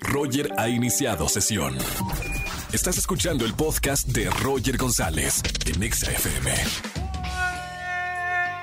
Roger ha iniciado sesión. Estás escuchando el podcast de Roger González en Exa FM.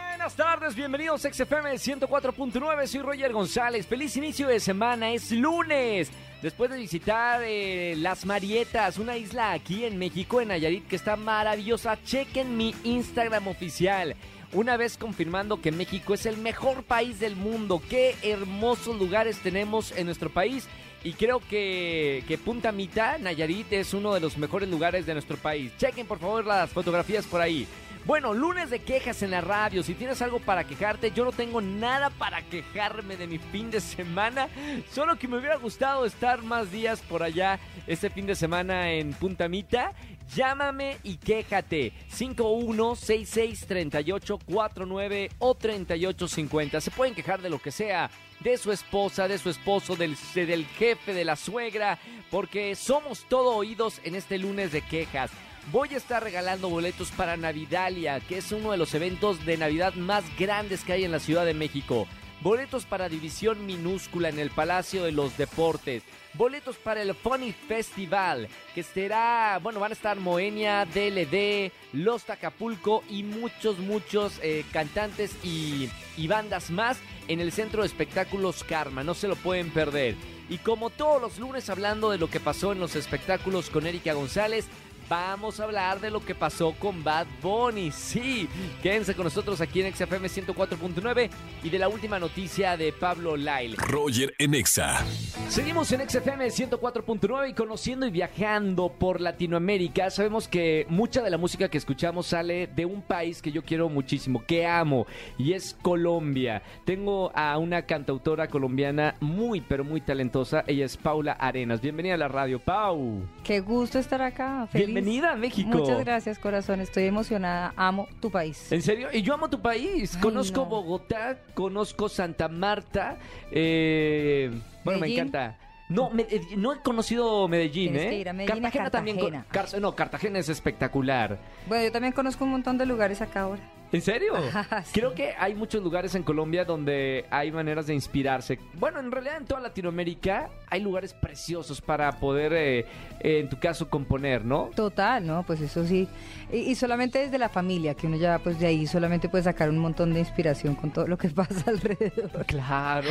Buenas tardes, bienvenidos a XFM 104.9, soy Roger González. Feliz inicio de semana, es lunes. Después de visitar eh, Las Marietas, una isla aquí en México, en Nayarit, que está maravillosa, chequen mi Instagram oficial. Una vez confirmando que México es el mejor país del mundo, qué hermosos lugares tenemos en nuestro país. Y creo que, Punta Mita, Nayarit, es uno de los mejores lugares de nuestro país. Chequen por favor las fotografías por ahí. Bueno, lunes de quejas en la radio. Si tienes algo para quejarte, yo no tengo nada para quejarme de mi fin de semana. Solo que me hubiera gustado estar más días por allá este fin de semana en Punta Mita. Llámame y quéjate. 51663849 o 3850. Se pueden quejar de lo que sea. De su esposa, de su esposo, del, del jefe, de la suegra. Porque somos todo oídos en este lunes de quejas voy a estar regalando boletos para Navidalia, que es uno de los eventos de Navidad más grandes que hay en la Ciudad de México. Boletos para División Minúscula en el Palacio de los Deportes. Boletos para el Funny Festival, que será, bueno, van a estar Moenia, DLD, Los Tacapulco y muchos, muchos eh, cantantes y, y bandas más en el Centro de Espectáculos Karma. No se lo pueden perder. Y como todos los lunes hablando de lo que pasó en los espectáculos con Erika González, vamos a hablar de lo que pasó con Bad Bunny. Sí, quédense con nosotros aquí en XFM 104.9 y de la última noticia de Pablo Lyle. Roger en Exa. Seguimos en XFM 104.9 y conociendo y viajando por Latinoamérica. Sabemos que mucha de la música que escuchamos sale de un país que yo quiero muchísimo, que amo, y es Colombia. Tengo a una cantautora colombiana muy, pero muy talentosa. Ella es Paula Arenas. Bienvenida a la radio, Pau. Qué gusto estar acá. Feliz. Bienvenida a México. Muchas gracias, corazón. Estoy emocionada. Amo tu país. ¿En serio? Y yo amo tu país. Ay, conozco no. Bogotá, conozco Santa Marta. eh, bueno, me encanta. No, me- eh, no he conocido Medellín, Tienes ¿eh? que ir a Medellín a Cartagena también. con- Cartagena. Car- no, Cartagena es espectacular. Bueno, yo también conozco un montón de lugares acá ahora. ¿En serio? Ajá, sí. Creo que hay muchos lugares en Colombia donde hay maneras de inspirarse. Bueno, en realidad en toda Latinoamérica hay lugares preciosos para poder, eh, eh, en tu caso, componer, ¿no? Total, ¿no? Pues eso sí. Y, y solamente desde la familia, que uno ya pues de ahí solamente puede sacar un montón de inspiración con todo lo que pasa alrededor. Claro.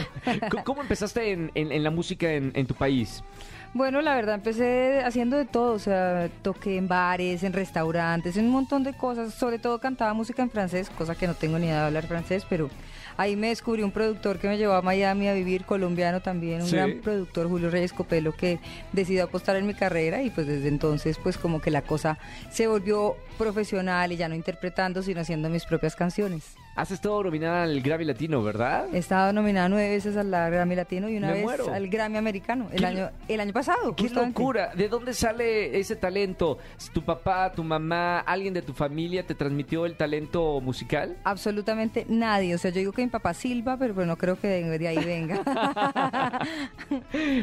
¿Cómo empezaste en, en- en la música en, en tu país? Bueno, la verdad empecé haciendo de todo, o sea, toqué en bares, en restaurantes, en un montón de cosas, sobre todo cantaba música en francés, cosa que no tengo ni idea de hablar francés, pero ahí me descubrí un productor que me llevó a Miami a vivir, colombiano también, un Sí. gran productor, Julio Reyes Copelo, que decidió apostar en mi carrera y pues desde entonces pues como que la cosa se volvió profesional y ya no interpretando, sino haciendo mis propias canciones. Has estado nominada al Grammy Latino, ¿verdad? He estado nominada nueve veces al Grammy Latino y una Me vez muero. al Grammy Americano, el ¿Qué- año, el año pasado. ¡Qué justamente. locura! ¿De dónde sale ese talento? ¿Tu papá, tu mamá, alguien de tu familia te transmitió el talento musical? Absolutamente nadie. O sea, yo digo que mi papá silba, pero pues no creo que de de ahí venga.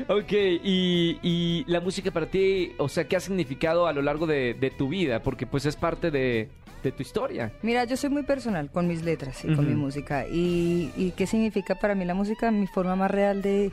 Ok, y, y la música para ti, o sea, ¿qué ha significado a lo largo de, de tu vida? Porque pues es parte de, de tu historia. Mira, yo soy muy personal con mis letras y con mi música. Y, y qué significa para mí la música? Mi forma más real de,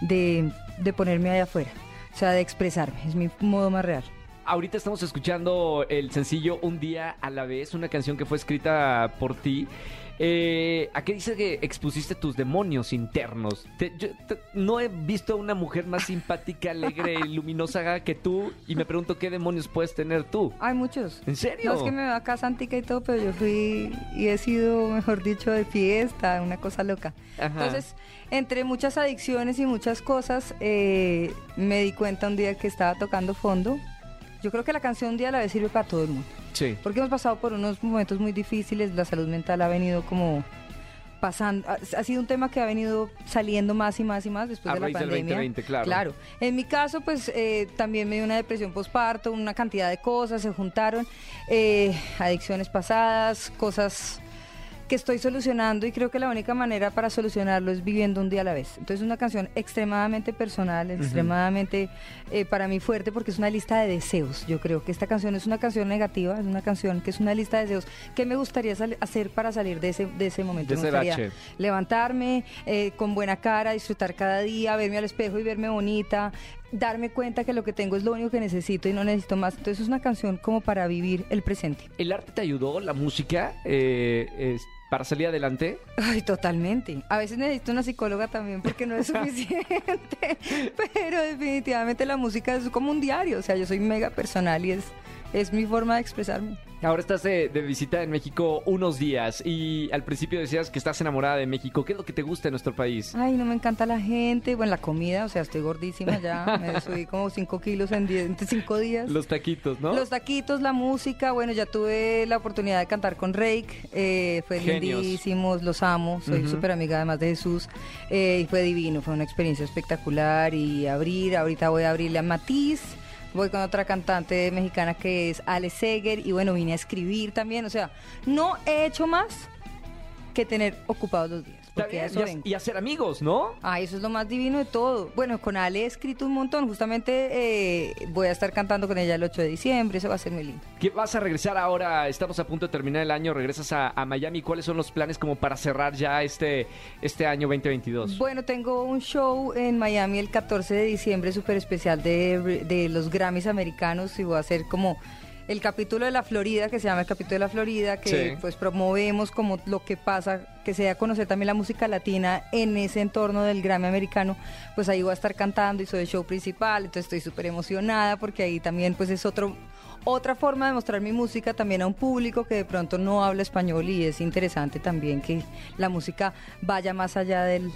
de, de ponerme allá afuera. O sea, de expresarme. Es mi modo más real. Ahorita estamos escuchando el sencillo Un día a la vez, una canción que fue escrita por ti. Eh, ¿A qué dice que expusiste tus demonios internos? Te- yo te- no he visto a una mujer más simpática, alegre y luminosa que tú y me pregunto qué demonios puedes tener tú. Hay muchos. ¿En serio? No es que me veo acá santica y todo, pero yo fui y he sido, mejor dicho, de fiesta, una cosa loca. Ajá. Entonces, entre muchas adicciones y muchas cosas, eh, me di cuenta un día que estaba tocando fondo. Yo creo que la canción Un día la vez sirve para todo el mundo. Sí. Porque hemos pasado por unos momentos muy difíciles, la salud mental ha venido como pasando, ha, sido un tema que ha venido saliendo más y más y más después A de la del pandemia. 2020, claro. Claro. En mi caso, pues eh, también me dio una depresión postparto, una cantidad de cosas se juntaron, eh, adicciones pasadas, cosas que estoy solucionando y creo que la única manera para solucionarlo es viviendo un día a la vez. Entonces es una canción extremadamente personal, extremadamente eh, para mí fuerte porque es una lista de deseos. Yo creo que esta canción es una canción negativa, es una canción que es una lista de deseos. ¿Qué me gustaría hacer para salir de ese, de ese momento? De me gustaría levantarme eh, con buena cara, disfrutar cada día, verme al espejo y verme bonita, darme cuenta que lo que tengo es lo único que necesito y no necesito más. Entonces es una canción como para vivir el presente. ¿El arte te ayudó, la música, eh, es- para salir adelante? Ay, totalmente. A veces necesito una psicóloga también porque no es suficiente, pero definitivamente la música es como un diario, o sea, yo soy mega personal y es, es mi forma de expresarme. Ahora estás de, de visita en México unos días y al principio decías que estás enamorada de México. ¿Qué es lo que te gusta de nuestro país? Ay, no me encanta la gente, bueno, la comida, o sea, estoy gordísima ya, me subí como 5 kilos en 5 días. Los taquitos, ¿no? Los taquitos, la música, bueno, ya tuve la oportunidad de cantar con Rake, eh, fue Genios. lindísimos, los amo, soy Ujú. súper amiga además de Jesús, eh, y fue divino, fue una experiencia espectacular y abrir, ahorita voy a abrirle a Matiz, voy con otra cantante mexicana que es Ale Seger y bueno, vine a escribir también, o sea, no he hecho más que tener ocupados los días, Está bien, y, hacer amigos, ¿no? Ay, eso es lo más divino de todo. Bueno, con Ale he escrito un montón. Justamente eh, voy a estar cantando con ella el 8 de diciembre. Eso va a ser muy lindo. ¿Qué vas a regresar ahora? Estamos a punto de terminar el año, regresas a, a Miami. ¿Cuáles son los planes como para cerrar ya este, este año 2022? Bueno, tengo un show en Miami el 14 de diciembre súper especial de, de los Grammys americanos y voy a hacer como el capítulo de la Florida, que se llama el capítulo de la Florida, que Sí. pues promovemos como lo que pasa, que se da a conocer también la música latina en ese entorno del Grammy americano, pues ahí voy a estar cantando y soy el show principal, entonces estoy súper emocionada porque ahí también pues es otro otra forma de mostrar mi música también a un público que de pronto no habla español y es interesante también que la música vaya más allá del,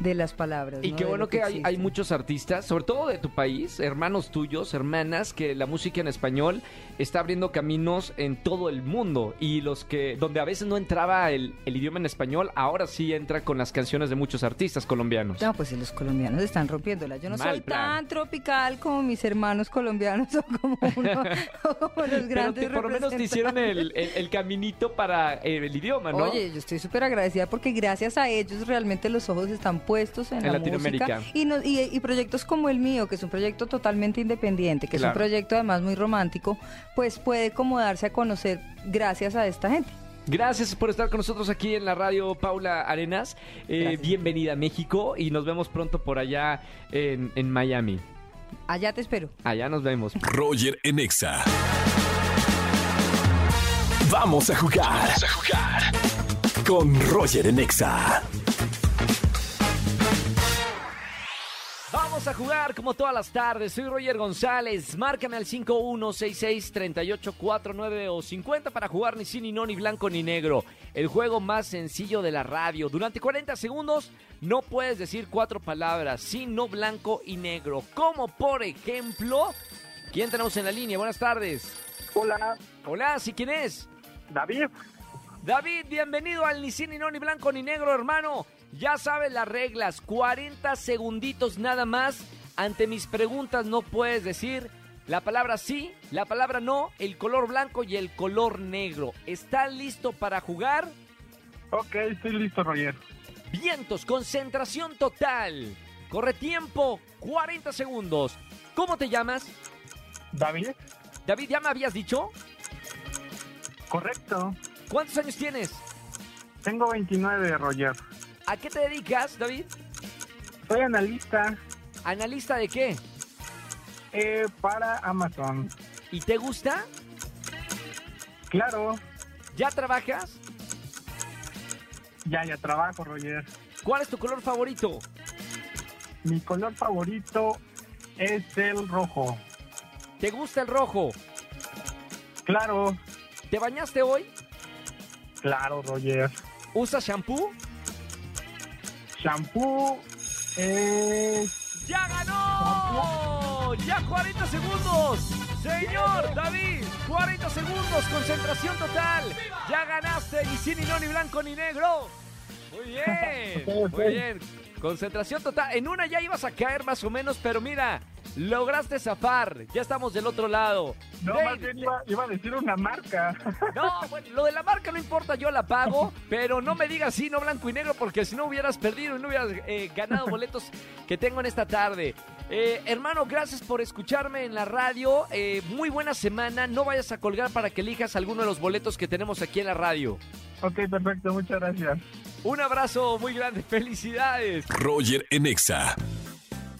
de las palabras. Y ¿no? qué bueno que, hay, hay muchos artistas, sobre todo de tu país, hermanos tuyos, hermanas, que la música en español está abriendo caminos en todo el mundo. Y los que, donde a veces no entraba el, el idioma en español, ahora sí entra con las canciones de muchos artistas colombianos. No, pues los colombianos están rompiéndola. Yo no Mal soy plan. tan tropical como mis hermanos colombianos o como, uno, o como los Pero grandes te- por lo menos te hicieron el, el- el caminito para eh, el idioma, ¿no? Oye, yo estoy súper agradecida porque gracias a ellos realmente los ojos están puestos en, En la Latinoamérica. música y, no- y, y proyectos como el mío, que es un proyecto totalmente independiente, que es un proyecto además muy romántico, pues puede como darse a conocer gracias a esta gente. Gracias por estar con nosotros aquí en la radio, Paula Arenas. Eh, bienvenida a México y nos vemos pronto por allá en, en Miami. Allá te espero. Allá nos vemos. Roger en Exa. Vamos a jugar. Vamos a jugar. Con Roger en a jugar como todas las tardes. Soy Roger González. Márcame al 5166-3849 o 50 para jugar ni sí, ni no, ni blanco, ni negro. El juego más sencillo de la radio. Durante 40 segundos no puedes decir cuatro palabras, sí, no, blanco y negro. Como por ejemplo, ¿quién tenemos en la línea? Buenas tardes. Hola, Hola, ¿sí quién es? David. David, bienvenido al ni sí, ni no, ni blanco, ni negro, hermano. Ya sabes las reglas, 40 segunditos nada más. Ante mis preguntas no puedes decir la palabra sí, la palabra no, el color blanco y el color negro. ¿Estás listo para jugar? Ok, estoy listo, Roger. Vientos, concentración total. Corre tiempo, 40 segundos. ¿Cómo te llamas? David, David, ¿ya me habías dicho? correcto. ¿Cuántos años tienes? Tengo 29, Roger. ¿A qué te dedicas, David? Soy analista ¿Analista de qué? eh, para Amazon. ¿Y te gusta? Claro, ¿Ya trabajas? ya, ya trabajo, Roger. ¿Cuál es tu color favorito? Mi color favorito es el rojo. ¿Te gusta el rojo? Claro, ¿Te bañaste hoy? Claro, Roger. ¿Usas shampoo? Shampoo es... ¡Ya ganó! ¡Ya 40 segundos! Señor David, 40 segundos, concentración total. Ya ganaste, ni sí, ni no, ni blanco, ni negro. Muy bien, muy bien. Concentración total. En una ya ibas a caer más o menos, pero mira, Lograste zafar. Ya estamos del otro lado. No, Dave, más bien iba, iba a decir una marca. No, bueno, lo de la marca no importa, yo la pago, pero no me digas sí, no blanco y negro, porque si no hubieras perdido y no hubieras eh, ganado boletos que tengo en esta tarde. Eh, hermano, gracias por escucharme en la radio. Eh, muy buena semana. No vayas a colgar para que elijas alguno de los boletos que tenemos aquí en la radio. ok, perfecto, muchas gracias. Un abrazo muy grande, felicidades. Roger en Exa.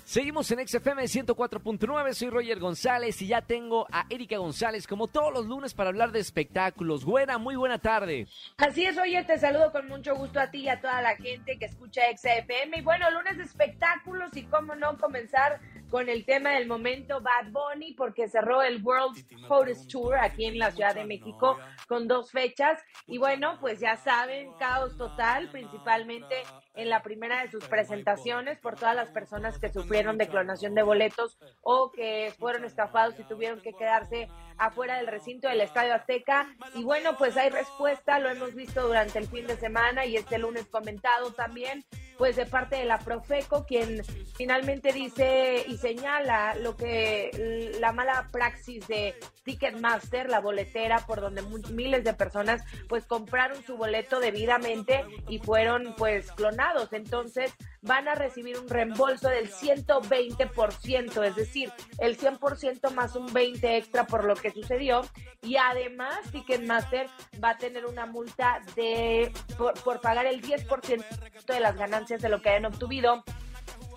Seguimos en XFM 104.9, soy Roger González y ya tengo a Erika González como todos los lunes para hablar de espectáculos. Buena, muy buena tarde. Así es, Roger, te saludo con mucho gusto a ti y a toda la gente que escucha XFM. Y bueno, lunes de espectáculos y cómo no comenzar con el tema del momento Bad Bunny porque cerró el World Hottest Tour aquí en la Ciudad de México con dos fechas. Y bueno, pues ya saben, caos total, principalmente en la primera de sus presentaciones por todas las personas que sufrieron de clonación de boletos o que fueron estafados y tuvieron que quedarse afuera del recinto del Estadio Azteca. Y bueno, pues hay respuesta, lo hemos visto durante el fin de semana y este lunes comentado también, pues de parte de la Profeco, quien finalmente dice y señala lo que la mala praxis de Ticketmaster, la boletera por donde miles de personas pues compraron su boleto debidamente y fueron pues clonados. Entonces van a recibir un reembolso del 120%, es decir, el 100% más un 20 extra por lo que sucedió y además Ticketmaster va a tener una multa de por, por pagar el 10% de las ganancias de lo que hayan obtenido.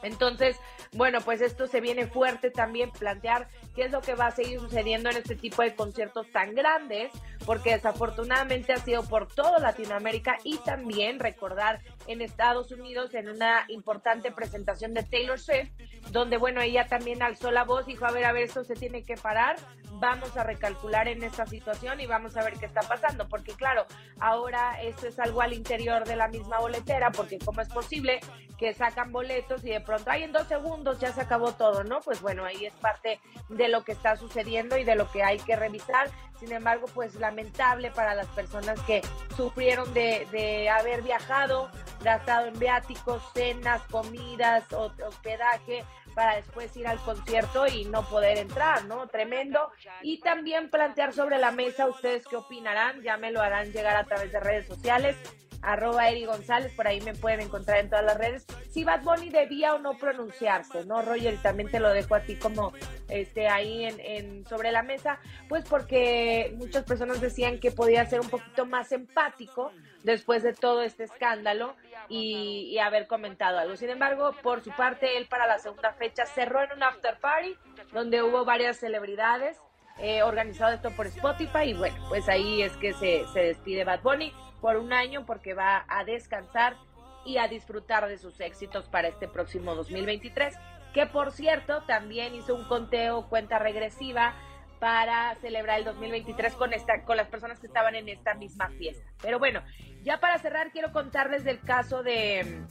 Entonces, bueno, pues esto se viene fuerte también plantear qué es lo que va a seguir sucediendo en este tipo de conciertos tan grandes, porque desafortunadamente ha sido por toda Latinoamérica y también recordar en Estados Unidos en una importante presentación de Taylor Swift, donde bueno, ella también alzó la voz y dijo, a ver, a ver, esto se tiene que parar, vamos a recalcular en esta situación y vamos a ver qué está pasando, porque claro, ahora esto es algo al interior de la misma boletera, porque cómo es posible que sacan boletos y de pronto, ay, en dos segundos ya se acabó todo, ¿no? Pues bueno, ahí es parte de lo que está sucediendo y de lo que hay que revisar. Sin embargo, pues lamentable para las personas que sufrieron de, de haber viajado, gastado en viáticos, cenas, comidas, ho- hospedaje, para después ir al concierto y no poder entrar, ¿no? Tremendo. Y también plantear sobre la mesa ustedes qué opinarán, ya me lo harán llegar a través de redes sociales arroba Eri González, por ahí me pueden encontrar en todas las redes. Si Bad Bunny debía o no pronunciarse, ¿no, Roger? Y también te lo dejo a ti como este ahí en, sobre la mesa, pues porque muchas personas decían que podía ser un poquito más empático después de todo este escándalo y, y haber comentado algo. Sin embargo, por su parte, él para la segunda fecha cerró en un after party donde hubo varias celebridades. eh, organizado esto por Spotify y bueno, pues ahí es que se, se despide Bad Bunny por un año porque va a descansar y a disfrutar de sus éxitos para este próximo 2023, que por cierto también hizo un conteo, cuenta regresiva para celebrar el 2023 con esta con las personas que estaban en esta misma fiesta. Pero bueno, ya para cerrar quiero contarles del caso de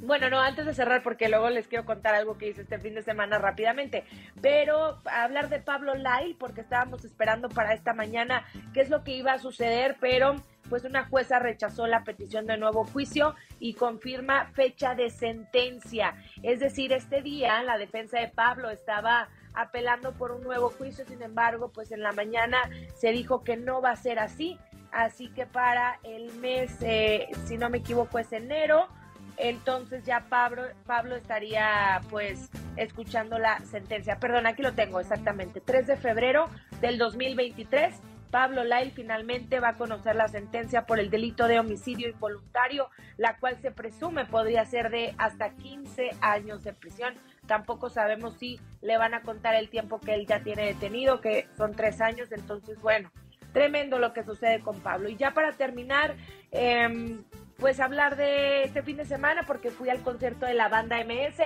bueno, no, antes de cerrar, porque luego les quiero contar algo que hice este fin de semana rápidamente, pero hablar de Pablo Lai, porque estábamos esperando para esta mañana qué es lo que iba a suceder, pero pues una jueza rechazó la petición de nuevo juicio y confirma fecha de sentencia. Es decir, este día la defensa de Pablo estaba apelando por un nuevo juicio, sin embargo, pues en la mañana se dijo que no va a ser así, así que para el mes, eh, si no me equivoco, es enero entonces ya Pablo, Pablo estaría pues escuchando la sentencia. Perdón, aquí lo tengo exactamente. 3 de febrero del 2023, Pablo Lai finalmente va a conocer la sentencia por el delito de homicidio involuntario, la cual se presume podría ser de hasta 15 años de prisión. Tampoco sabemos si le van a contar el tiempo que él ya tiene detenido, que son tres años. Entonces, bueno, tremendo lo que sucede con Pablo. Y ya para terminar, eh, pues hablar de este fin de semana porque fui al concierto de la banda MS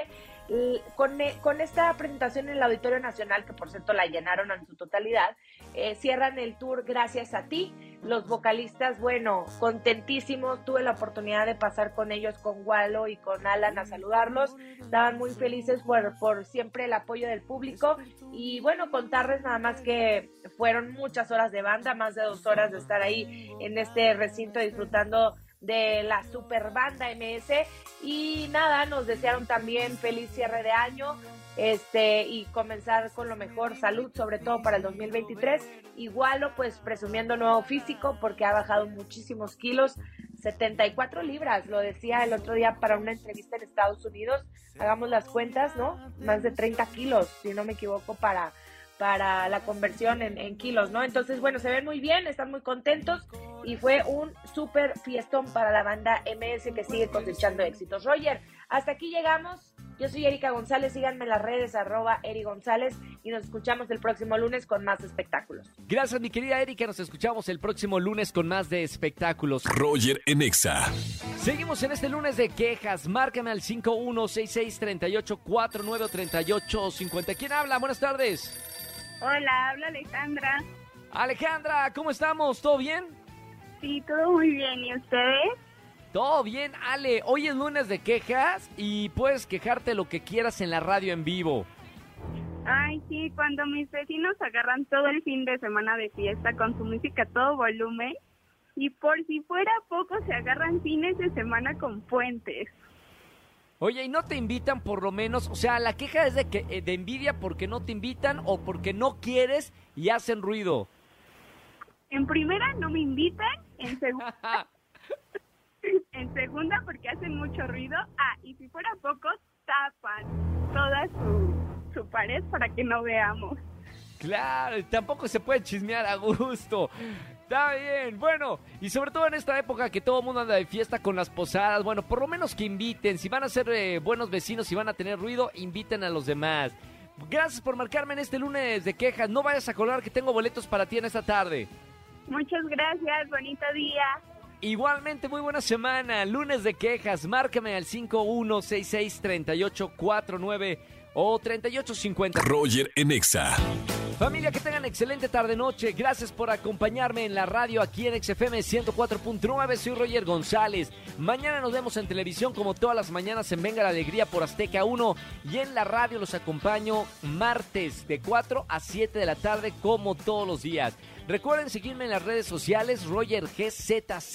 con, e- con esta presentación en el Auditorio Nacional, que por cierto la llenaron en su totalidad, eh, cierran el tour gracias a ti. Los vocalistas, bueno, contentísimos, tuve la oportunidad de pasar con ellos, con Walo y con Alan a saludarlos, estaban muy felices por, por siempre el apoyo del público. Y bueno, contarles nada más que fueron muchas horas de banda, más de dos horas de estar ahí en este recinto disfrutando de la super banda MS y nada, nos desearon también feliz cierre de año. este, y comenzar con lo mejor, salud, sobre todo para el 2023. Igualo, pues presumiendo nuevo físico porque ha bajado muchísimos kilos, 74 libras, lo decía el otro día para una entrevista en Estados Unidos. Hagamos las cuentas, ¿no? Más de 30 kilos, si no me equivoco, para para la conversión en, en, kilos, ¿no? Entonces, bueno, se ven muy bien, están muy contentos y fue un súper fiestón para la banda MS que sigue cosechando éxitos. Roger, hasta aquí llegamos. Yo soy Erika González, síganme en las redes arroba Eri González y nos escuchamos el próximo lunes con más espectáculos. Gracias mi querida Erika, nos escuchamos el próximo lunes con más de espectáculos. Roger Enexa. Seguimos en este lunes de quejas, márcame al 516638493850. ¿Quién habla? Buenas tardes. Hola, habla Alejandra. Alejandra, ¿cómo estamos? ¿Todo bien? Sí, todo muy bien. ¿Y ustedes? Todo bien, Ale. Hoy es lunes de quejas y puedes quejarte lo que quieras en la radio en vivo. Ay, sí, cuando mis vecinos agarran todo el fin de semana de fiesta con su música a todo volumen y por si fuera poco se agarran fines de semana con puentes. Oye, ¿y no te invitan por lo menos? O sea, la queja es de que eh, de envidia porque no te invitan o porque no quieres y hacen ruido. En primera no me invitan, en segunda en segunda porque hacen mucho ruido. Ah, y si fuera poco, tapan toda su, su pared para que no veamos. Claro, tampoco se puede chismear a gusto. Está bien, bueno, y sobre todo en esta época que todo el mundo anda de fiesta con las posadas, bueno, por lo menos que inviten, si van a ser eh, buenos vecinos, si van a tener ruido, inviten a los demás. Gracias por marcarme en este lunes de quejas, no vayas a colgar que tengo boletos para ti en esta tarde. Muchas gracias, bonito día. Igualmente, muy buena semana, lunes de quejas, márcame al 51663849 o 3850. Roger Enexa. Familia, que tengan excelente tarde-noche. Gracias por acompañarme en la radio aquí en XFM 104.9. Soy Roger González. Mañana nos vemos en televisión como todas las mañanas en Venga la Alegría por Azteca 1. Y en la radio los acompaño martes de 4 a 7 de la tarde como todos los días. Recuerden seguirme en las redes sociales, Roger GZZ.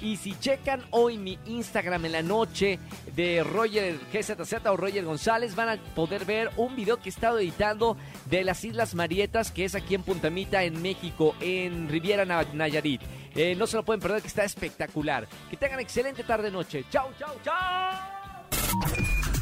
Y si checan hoy mi Instagram en la noche de Roger GZZ o Roger González, van a poder ver un video que he estado editando de las Islas Marietas, que es aquí en Puntamita, en México, en Riviera Nayarit. Eh, no se lo pueden perder, que está espectacular. Que tengan excelente tarde-noche. Chau, chau, chau.